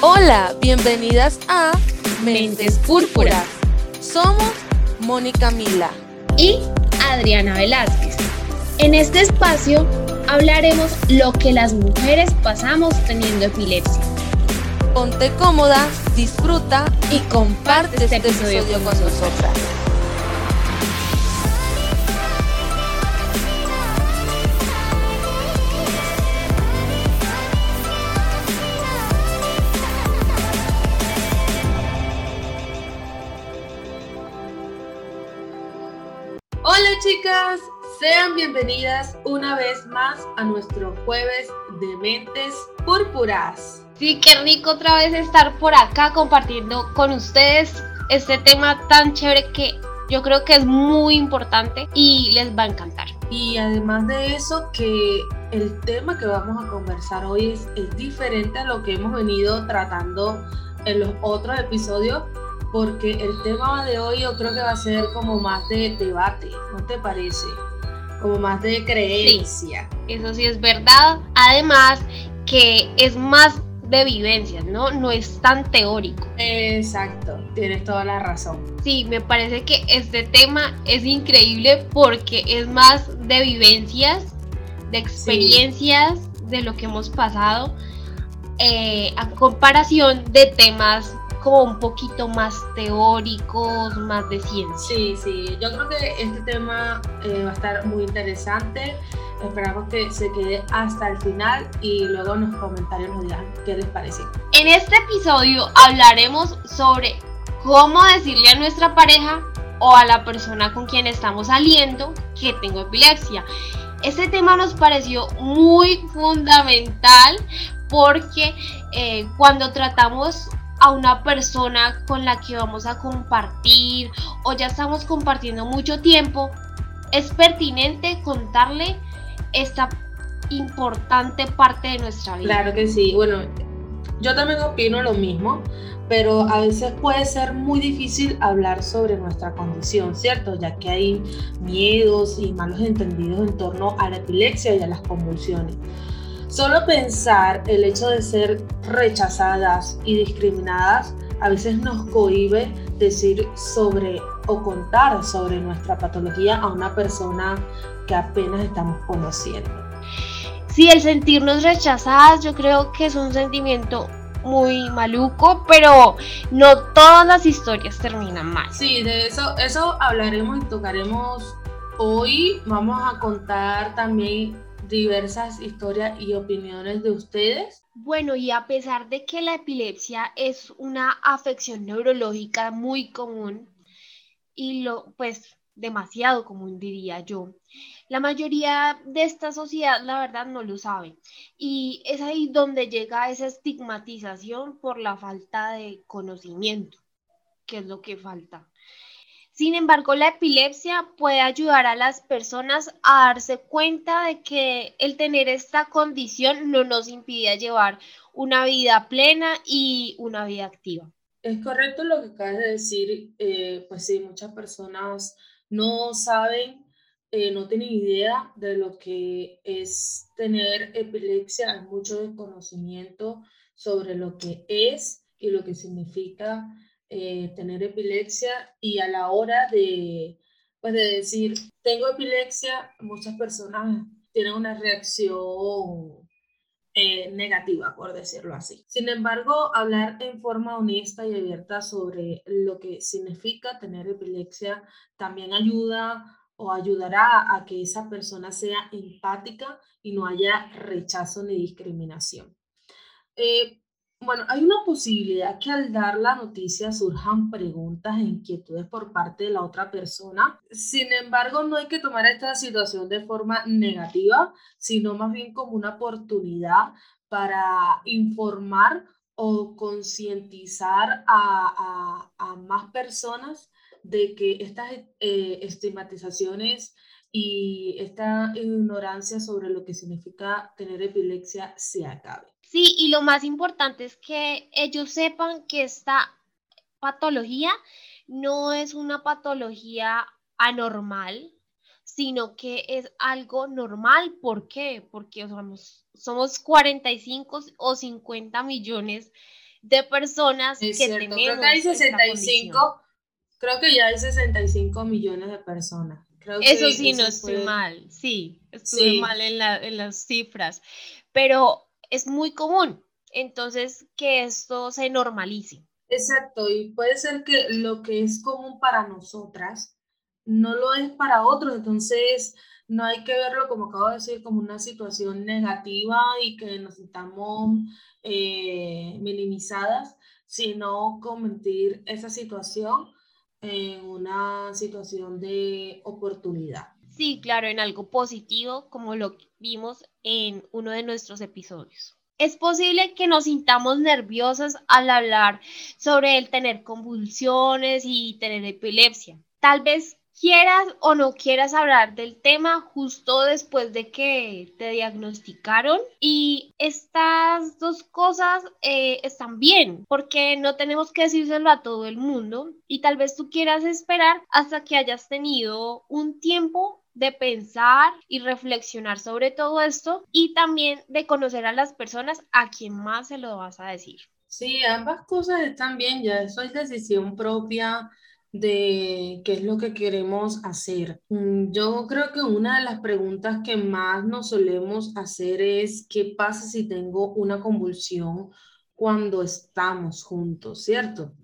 Hola, bienvenidas a Mentes Púrpuras. Somos Mónica Mila y Adriana Velázquez. En este espacio hablaremos lo que las mujeres pasamos teniendo epilepsia. Ponte cómoda, disfruta y comparte este, este episodio con nosotras. Sean bienvenidas una vez más a nuestro jueves de mentes púrpuras. Sí, qué rico otra vez estar por acá compartiendo con ustedes este tema tan chévere que yo creo que es muy importante y les va a encantar. Y además de eso, que el tema que vamos a conversar hoy es, es diferente a lo que hemos venido tratando en los otros episodios porque el tema de hoy yo creo que va a ser como más de debate, ¿no te parece? Como más de creencia. eso sí es verdad. Además que es más de vivencias, ¿no? No es tan teórico. Exacto, tienes toda la razón. Sí, me parece que este tema es increíble porque es más de vivencias, de experiencias, de lo que hemos pasado, eh, a comparación de temas como un poquito más teóricos, más de ciencia. Sí, sí, yo creo que este tema eh, va a estar muy interesante. Esperamos que se quede hasta el final y luego en los comentarios nos digan qué les parece. En este episodio hablaremos sobre cómo decirle a nuestra pareja o a la persona con quien estamos saliendo que tengo epilepsia. Este tema nos pareció muy fundamental porque eh, cuando tratamos a una persona con la que vamos a compartir o ya estamos compartiendo mucho tiempo, es pertinente contarle esta importante parte de nuestra vida. Claro que sí. Bueno, yo también opino lo mismo, pero a veces puede ser muy difícil hablar sobre nuestra condición, ¿cierto? Ya que hay miedos y malos entendidos en torno a la epilepsia y a las convulsiones. Solo pensar el hecho de ser rechazadas y discriminadas a veces nos cohibe decir sobre o contar sobre nuestra patología a una persona que apenas estamos conociendo. Sí, el sentirnos rechazadas yo creo que es un sentimiento muy maluco, pero no todas las historias terminan mal. Sí, de eso, eso hablaremos y tocaremos hoy. Vamos a contar también diversas historias y opiniones de ustedes. Bueno, y a pesar de que la epilepsia es una afección neurológica muy común y lo pues demasiado común diría yo. La mayoría de esta sociedad la verdad no lo sabe y es ahí donde llega esa estigmatización por la falta de conocimiento, que es lo que falta. Sin embargo, la epilepsia puede ayudar a las personas a darse cuenta de que el tener esta condición no nos impide llevar una vida plena y una vida activa. Es correcto lo que acabas de decir, eh, pues sí, muchas personas no saben, eh, no tienen idea de lo que es tener epilepsia, hay mucho desconocimiento sobre lo que es y lo que significa eh, tener epilepsia y a la hora de, pues de decir, tengo epilepsia, muchas personas tienen una reacción eh, negativa, por decirlo así. Sin embargo, hablar en forma honesta y abierta sobre lo que significa tener epilepsia también ayuda o ayudará a que esa persona sea empática y no haya rechazo ni discriminación. Eh, bueno, hay una posibilidad que al dar la noticia surjan preguntas e inquietudes por parte de la otra persona. Sin embargo, no hay que tomar esta situación de forma negativa, sino más bien como una oportunidad para informar o concientizar a, más personas de que estas eh, estigmatizaciones y esta ignorancia sobre lo que significa tener epilepsia se acabe. Sí, y lo más importante es que ellos sepan que esta patología no es una patología anormal, sino que es algo normal. ¿Por qué? Porque somos, somos 45 o 50 millones de personas Es que cierto, tenemos creo que hay esta 65, condición. creo que ya hay 65 millones de personas. Creo Eso que sí, no estoy mal, sí, estuve Sí. mal en, la- en las cifras, pero es muy común, entonces que esto se normalice. Exacto, y puede ser que lo que es común para nosotras no lo es para otros, entonces no hay que verlo, como acabo de decir, como una situación negativa y que nos sintamos eh, minimizadas, sino convertir esa situación en una situación de oportunidad. Sí, claro, en algo positivo, como lo vimos en uno de nuestros episodios. Es posible que nos sintamos nerviosas al hablar sobre el tener convulsiones y tener epilepsia. Tal vez quieras o no quieras hablar del tema justo después de que te diagnosticaron. Y estas dos cosas eh, están bien porque no tenemos que decírselo a todo el mundo. Y tal vez tú quieras esperar hasta que hayas tenido un tiempo de pensar y reflexionar sobre todo esto y también de conocer a las personas a quien más se lo vas a decir. Sí, ambas cosas están bien, ya eso es decisión propia de qué es lo que queremos hacer. Mm, Yo creo que una de las preguntas que más nos solemos hacer es ¿qué pasa si tengo una convulsión cuando estamos juntos, ¿cierto?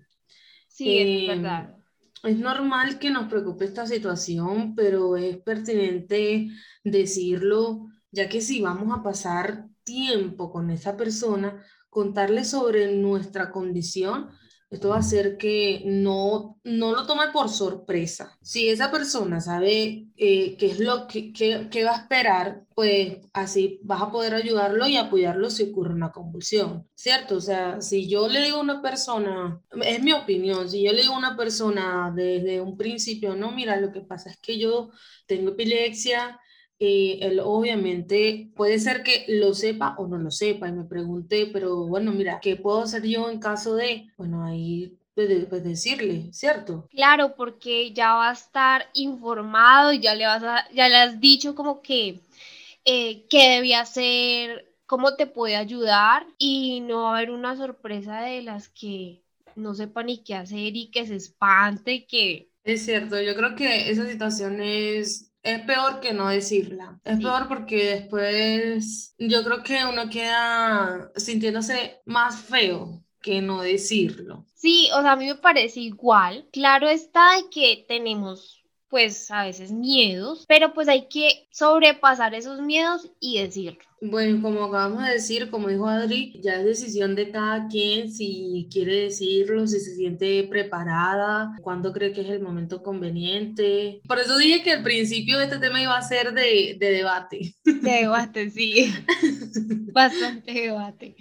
Sí, es Em, verdad. es normal que nos preocupe esta situación, pero es pertinente decirlo, ya que si vamos a pasar tiempo con esa persona, contarle sobre nuestra condición, esto va a hacer que no, no lo tome por sorpresa. Si esa persona sabe eh, qué es lo que, que- que va a esperar, pues así vas a poder ayudarlo y apoyarlo si ocurre una convulsión, ¿cierto? O sea, si yo le digo a una persona, es mi opinión, si yo le digo a una persona desde un principio, no, mira, lo que pasa es que yo tengo epilepsia, eh, él obviamente puede ser que lo sepa o no lo sepa y me pregunte, pero bueno, mira, ¿qué puedo hacer yo en caso de, bueno, ahí pues, pues decirle, ¿cierto? Claro, porque ya va a estar informado y ya le vas a, ya le has dicho como que eh, qué debía hacer, cómo te puede ayudar y no va a haber una sorpresa de las que no sepa ni qué hacer y que se espante que Es cierto, yo creo que esa situación es, es peor que no decirla. Es Sí. peor porque después yo creo que uno queda sintiéndose más feo que no decirlo. Sí, o sea, a mí me parece igual. Claro está que tenemos, pues, a veces miedos, pero pues hay que sobrepasar esos miedos y decirlo. Bueno, como acabamos de decir, como dijo Adri, ya es decisión de cada quien si quiere decirlo, si se siente preparada, cuándo cree que es el momento conveniente. Por eso dije que al principio este tema iba a ser de, de debate. De debate, sí. Bastante debate.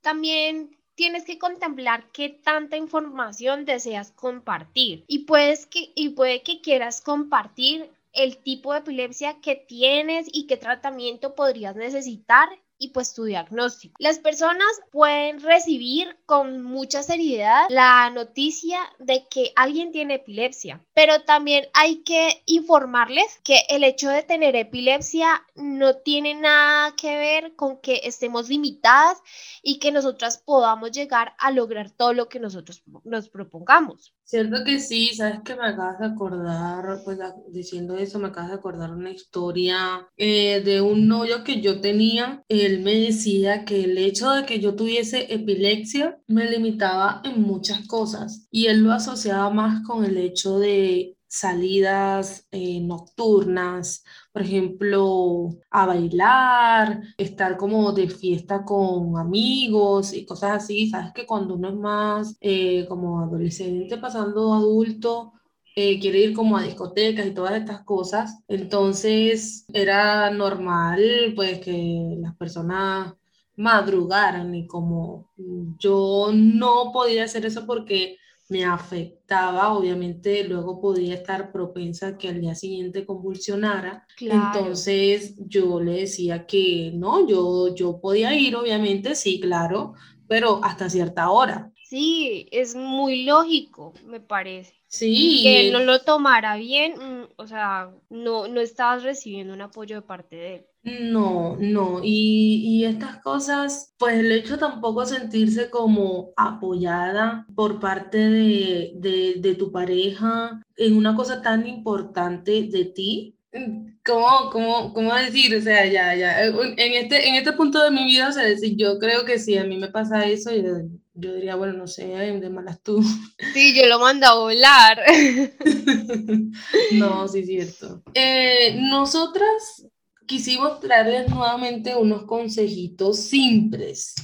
También tienes que contemplar qué tanta información deseas compartir. Y puedes que y puede que quieras compartir el tipo de epilepsia que tienes y qué tratamiento podrías necesitar y pues tu diagnóstico. Las personas pueden recibir con mucha seriedad la noticia de que alguien tiene epilepsia, pero también hay que informarles que el hecho de tener epilepsia no tiene nada que ver con que estemos limitadas y que nosotras podamos llegar a lograr todo lo que nosotros nos propongamos. Cierto que sí, sabes que me acabas de acordar, pues diciendo eso, me acabas de acordar una historia eh, de un novio que yo tenía. Él me decía que el hecho de que yo tuviese epilepsia me limitaba en muchas cosas y él lo asociaba más con el hecho de salidas eh, nocturnas, por ejemplo, a bailar, estar como de fiesta con amigos y cosas así. Sabes que cuando uno es más eh, como adolescente pasando adulto, eh, quiere ir como a discotecas y todas estas cosas, entonces era normal pues que las personas madrugaran y como yo no podía hacer eso porque me afectaba, obviamente luego podía estar propensa a que al día siguiente convulsionara. Claro. Entonces yo le decía que no, yo, yo podía ir, obviamente, sí, claro, pero hasta cierta hora. Sí, es muy lógico, me parece. Sí. Que él no lo tomara bien, mm, o sea, no, no estabas recibiendo un apoyo de parte de él. No, no, y, y, estas cosas, pues el hecho tampoco sentirse como apoyada por parte de, de, de tu pareja en una cosa tan importante de ti, ¿Cómo, cómo, cómo decir? O sea, ya, ya, en este, en este punto de mi vida, o sea, yo creo que si a mí me pasa eso, yo, yo diría, bueno, no sé, de malas tú. Sí, yo lo mando a volar. no, sí, es cierto. Eh, nosotras quisimos traerles nuevamente unos consejitos simples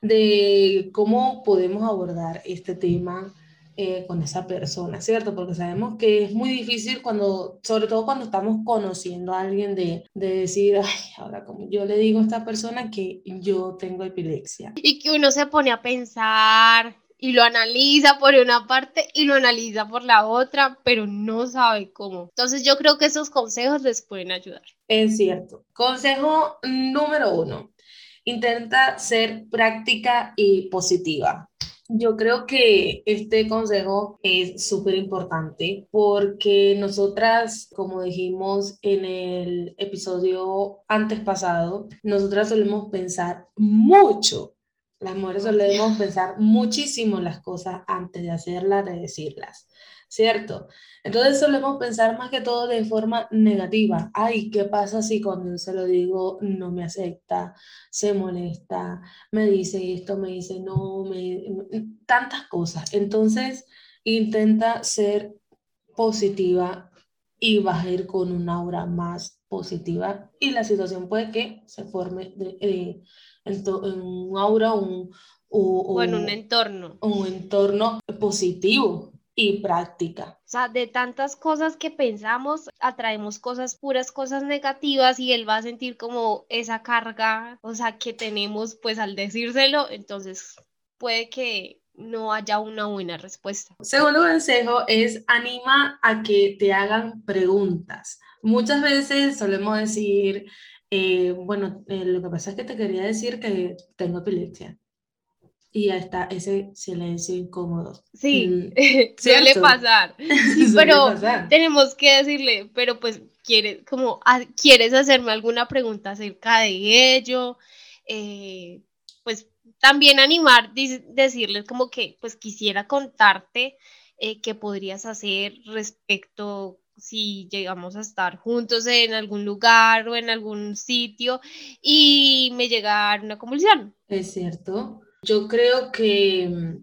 de cómo podemos abordar este tema eh, con esa persona, ¿cierto? Porque sabemos que es muy difícil cuando, sobre todo cuando estamos conociendo a alguien, de, de decir, ay, ahora como yo le digo a esta persona que yo tengo epilepsia. Y que uno se pone a pensar y lo analiza por una parte y lo analiza por la otra, pero no sabe cómo. Entonces yo creo que esos consejos les pueden ayudar. Es cierto. Consejo número uno. Intenta ser práctica y positiva. Yo creo que este consejo es súper importante porque nosotras, como dijimos en el episodio antes pasado, nosotras solemos pensar mucho. Las mujeres solemos pensar muchísimo las cosas antes de hacerlas, de decirlas. ¿Cierto? Entonces solemos pensar más que todo de forma negativa. Ay, ¿qué pasa si cuando se lo digo no me acepta, se molesta, me dice esto, me dice no, me, tantas cosas. Entonces intenta ser positiva y vas a ir con una aura más positiva y la situación puede que se forme en, un aura un, o, o en un entorno. Un entorno positivo, y práctica. O sea, de tantas cosas que pensamos, atraemos cosas, puras cosas negativas y él va a sentir como esa carga, o sea, que tenemos pues al decírselo, entonces puede que no haya una buena respuesta. Segundo consejo es anima a que te hagan preguntas. Muchas veces solemos decir, eh, bueno, eh, lo que pasa es que te quería decir que tengo epilepsia y ya está ese silencio incómodo. Sí, mm, suele pasar. pero tenemos que decirle, pero pues quieres, como, ah, ¿quieres hacerme alguna pregunta acerca de ello? Eh, pues también animar, decirles como que pues quisiera contarte eh, qué podrías hacer respecto si llegamos a estar juntos en algún lugar o en algún sitio y me llega una convulsión. Es cierto. Yo creo que,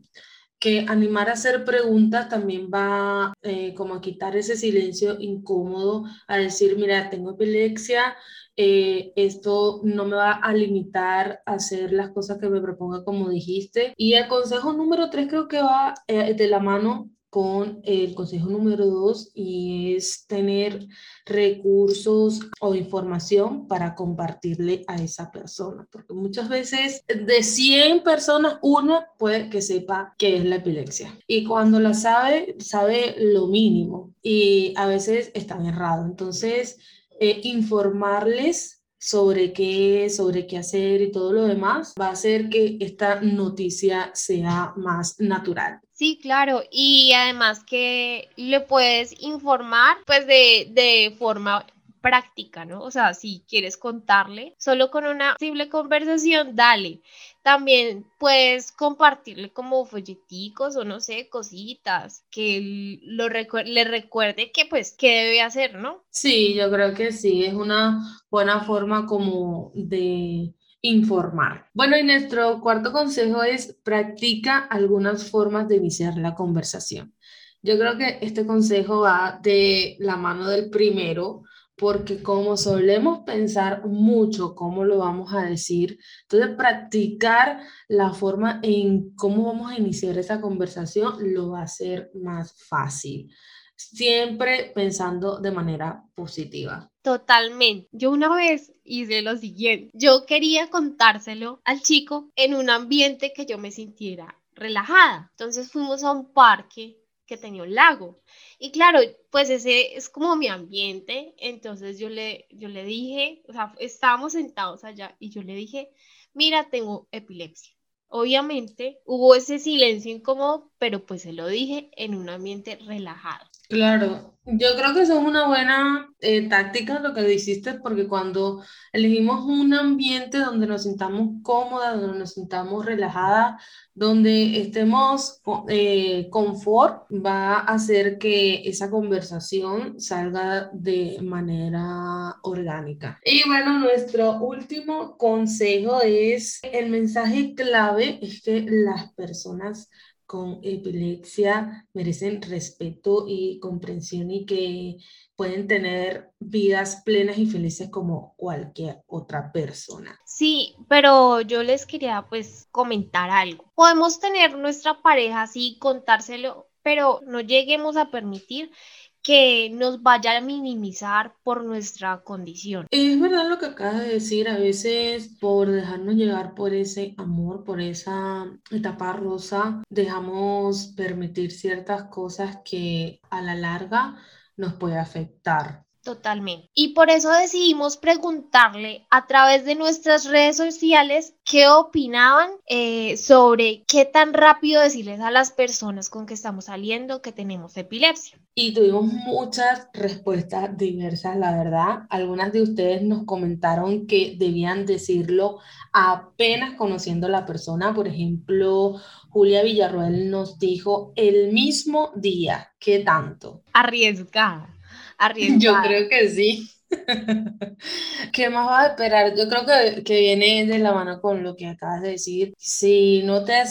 que animar a hacer preguntas también va eh, como a quitar ese silencio incómodo, a decir, mira, tengo epilepsia, eh, esto no me va a limitar a hacer las cosas que me proponga como dijiste. Y el consejo número tres creo que va eh, de la mano con el consejo número dos y es tener recursos o información para compartirle a esa persona, porque muchas veces de 100 personas, una puede que sepa qué es la epilepsia y cuando la sabe, sabe lo mínimo y a veces están errados. Entonces, eh, informarles sobre qué, sobre qué hacer y todo lo demás, va a hacer que esta noticia sea más natural. Sí, claro, y además que le puedes informar pues de, de forma práctica, ¿no? O sea, si quieres contarle, solo con una simple conversación, dale. También puedes compartirle como folleticos o no sé, cositas que lo le recuerde que pues qué debe hacer, ¿no? Sí, yo creo que sí, es una buena forma como de informar. Bueno, y nuestro cuarto consejo es practica algunas formas de iniciar la conversación. Yo creo que este consejo va de la mano del primero, porque como solemos pensar mucho cómo lo vamos a decir, entonces practicar la forma en cómo vamos a iniciar esa conversación lo va a hacer más fácil siempre pensando de manera positiva. Totalmente. Yo una vez hice lo siguiente. Yo quería contárselo al chico en un ambiente que yo me sintiera relajada. Entonces fuimos a un parque que tenía un lago. Y claro, pues ese es como mi ambiente. Entonces yo le, yo le dije, o sea, estábamos sentados allá y yo le dije, mira, tengo epilepsia. obviamente hubo ese silencio incómodo, pero pues se lo dije en un ambiente relajado. Claro, yo creo que eso es una buena eh, táctica lo que hiciste, porque cuando elegimos un ambiente donde nos sintamos cómodas, donde nos sintamos relajadas, donde estemos eh, confort, va a hacer que esa conversación salga de manera orgánica. Y bueno, nuestro último consejo es, el mensaje clave es que las personas con epilepsia merecen respeto y comprensión y que pueden tener vidas plenas y felices como cualquier otra persona. Sí, pero yo les quería pues comentar algo. Podemos tener nuestra pareja así, contárselo, pero no lleguemos a permitir que nos vaya a minimizar por nuestra condición. Es verdad lo que acabas de decir, a veces por dejarnos llevar por ese amor, por esa etapa rosa, dejamos permitir ciertas cosas que a la larga nos puede afectar. Totalmente. Y por eso decidimos preguntarle a través de nuestras redes sociales qué opinaban eh, sobre qué tan rápido decirles a las personas con que estamos saliendo que tenemos epilepsia. Y tuvimos muchas respuestas diversas, la verdad. Algunas de ustedes nos comentaron que debían decirlo apenas conociendo a la persona. Por ejemplo, Julia Villarroel nos dijo el mismo día. ¿Qué tanto? Arriesgada. Yo creo que sí. ¿Qué más vas a esperar? Yo creo que, que, viene de la mano con lo que acabas de decir. Si no te,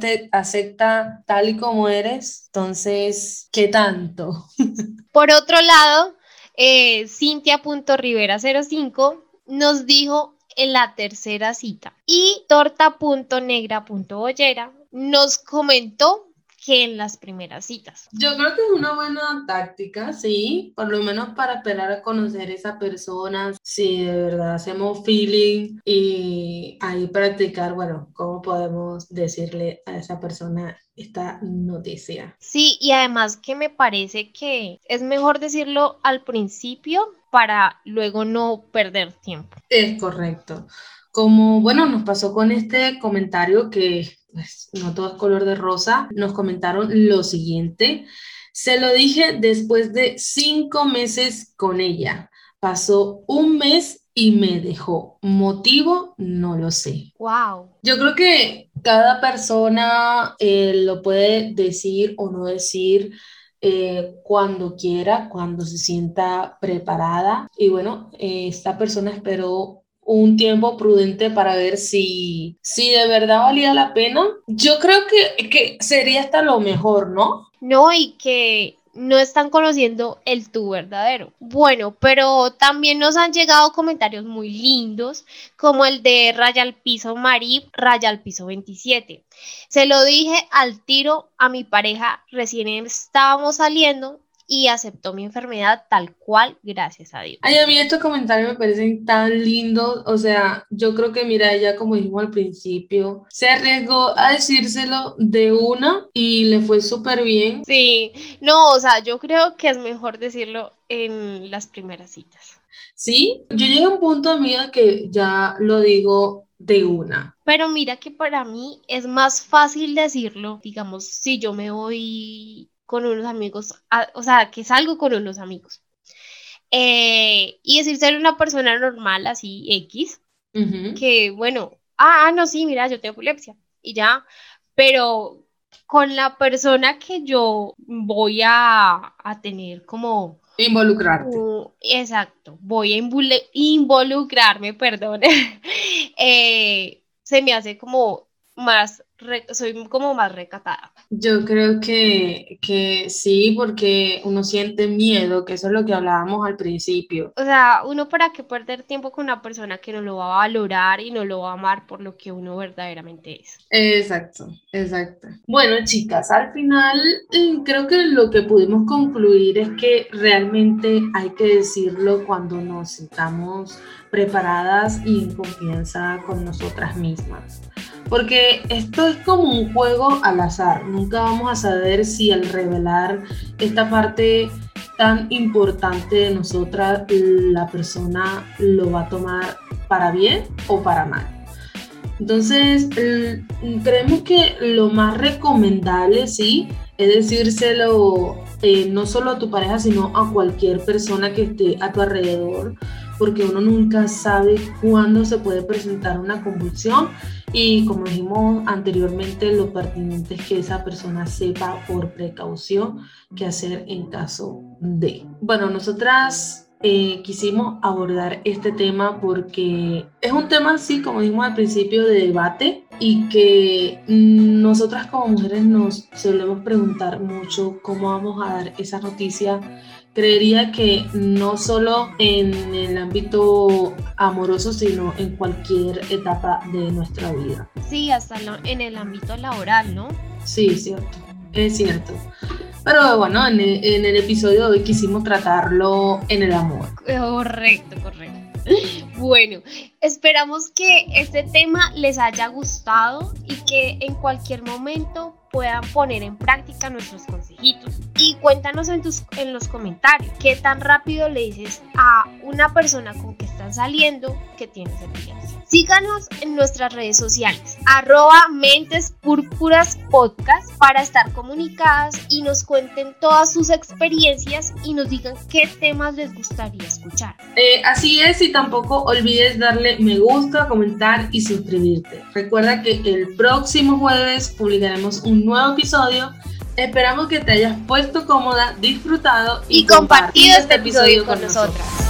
te acepta tal y como eres, entonces, ¿qué tanto? Por otro lado, eh, Cintia.rivera05 nos dijo en la tercera cita y torta.negra.bollera nos comentó que en las primeras citas. Yo creo que es una buena táctica, sí, por lo menos para esperar a conocer a esa persona, si de verdad hacemos feeling y ahí practicar, bueno, cómo podemos decirle a esa persona esta noticia. Sí, y además que me parece que es mejor decirlo al principio para luego no perder tiempo. Es correcto. Como, bueno, nos pasó con este comentario que pues, no todo es color de rosa, nos comentaron lo siguiente. Se lo dije después de cinco meses con ella. Pasó un mes y me dejó. Motivo, no lo sé. Wow. Yo creo que cada persona eh, lo puede decir o no decir eh, cuando quiera, cuando se sienta preparada. Y bueno, eh, esta persona esperó un tiempo prudente para ver si, si de verdad valía la pena. Yo creo que, que sería hasta lo mejor, ¿no? No, y que no están conociendo el tú verdadero. Bueno, pero también nos han llegado comentarios muy lindos, como el de Raya al Piso Marip, Raya al Piso 27. Se lo dije al tiro a mi pareja, recién estábamos saliendo y aceptó mi enfermedad tal cual, gracias a Dios. Ay, a mí estos comentarios me parecen tan lindos, o sea, yo creo que mira, ella como dijimos al principio, se arriesgó a decírselo de una y le fue súper bien. Sí, no, o sea, yo creo que es mejor decirlo en las primeras citas. Sí, yo llegué a un punto, amiga, que ya lo digo de una. Pero mira que para mí es más fácil decirlo, digamos, si yo me voy con unos amigos, o sea, que salgo con unos amigos. Eh, y decir ser una persona normal, así X, que bueno, ah, no, sí, mira, yo tengo epilepsia y ya, pero con la persona que yo voy a, tener como... Involucrarte. exacto, voy a involucrarme, perdón, eh, se me hace como más, soy como más recatada. Yo creo que, que sí, porque uno siente miedo, que eso es lo que hablábamos al principio. O sea, uno para qué perder tiempo con una persona que no lo va a valorar y no lo va a amar por lo que uno verdaderamente es. Exacto, exacto. Bueno, chicas, al final mm, creo que lo que pudimos concluir es que realmente hay que decirlo cuando nos sintamos preparadas y en confianza con nosotras mismas. Porque esto es como un juego al azar. Nunca vamos a saber si al revelar esta parte tan importante de nosotras, la persona lo va a tomar para bien o para mal. Entonces, creemos que lo más recomendable, sí, es decírselo eh, no solo a tu pareja, sino a cualquier persona que esté a tu alrededor, porque uno nunca sabe cuándo se puede presentar una convulsión y como dijimos anteriormente, lo pertinente es que esa persona sepa por precaución qué hacer en caso de. Bueno, nosotras eh, quisimos abordar este tema porque es un tema así, como dijimos al principio, de debate y que nosotras como mujeres nos solemos preguntar mucho cómo vamos a dar esa noticia. Creería que no solo en el ámbito amoroso, sino en cualquier etapa de nuestra vida. Sí, hasta en el ámbito laboral, ¿no? Sí, cierto, es cierto. Pero bueno, en el, episodio de hoy quisimos tratarlo en el amor. Correcto, correcto. Bueno, esperamos que este tema les haya gustado y que en cualquier momento puedan poner en práctica nuestros consejitos. Y cuéntanos en, tus, en los comentarios qué tan rápido le dices a una persona con que están saliendo que tienes epilepsia. Síganos en nuestras redes sociales, arroba Mentes Púrpuras Podcast, para estar comunicadas y nos cuenten todas sus experiencias y nos digan qué temas les gustaría escuchar. Eh, así es, y tampoco olvides darle me gusta, comentar y suscribirte. Recuerda que el próximo jueves publicaremos un nuevo episodio. Esperamos que te hayas puesto cómoda, disfrutado y, compartido este episodio con nosotras.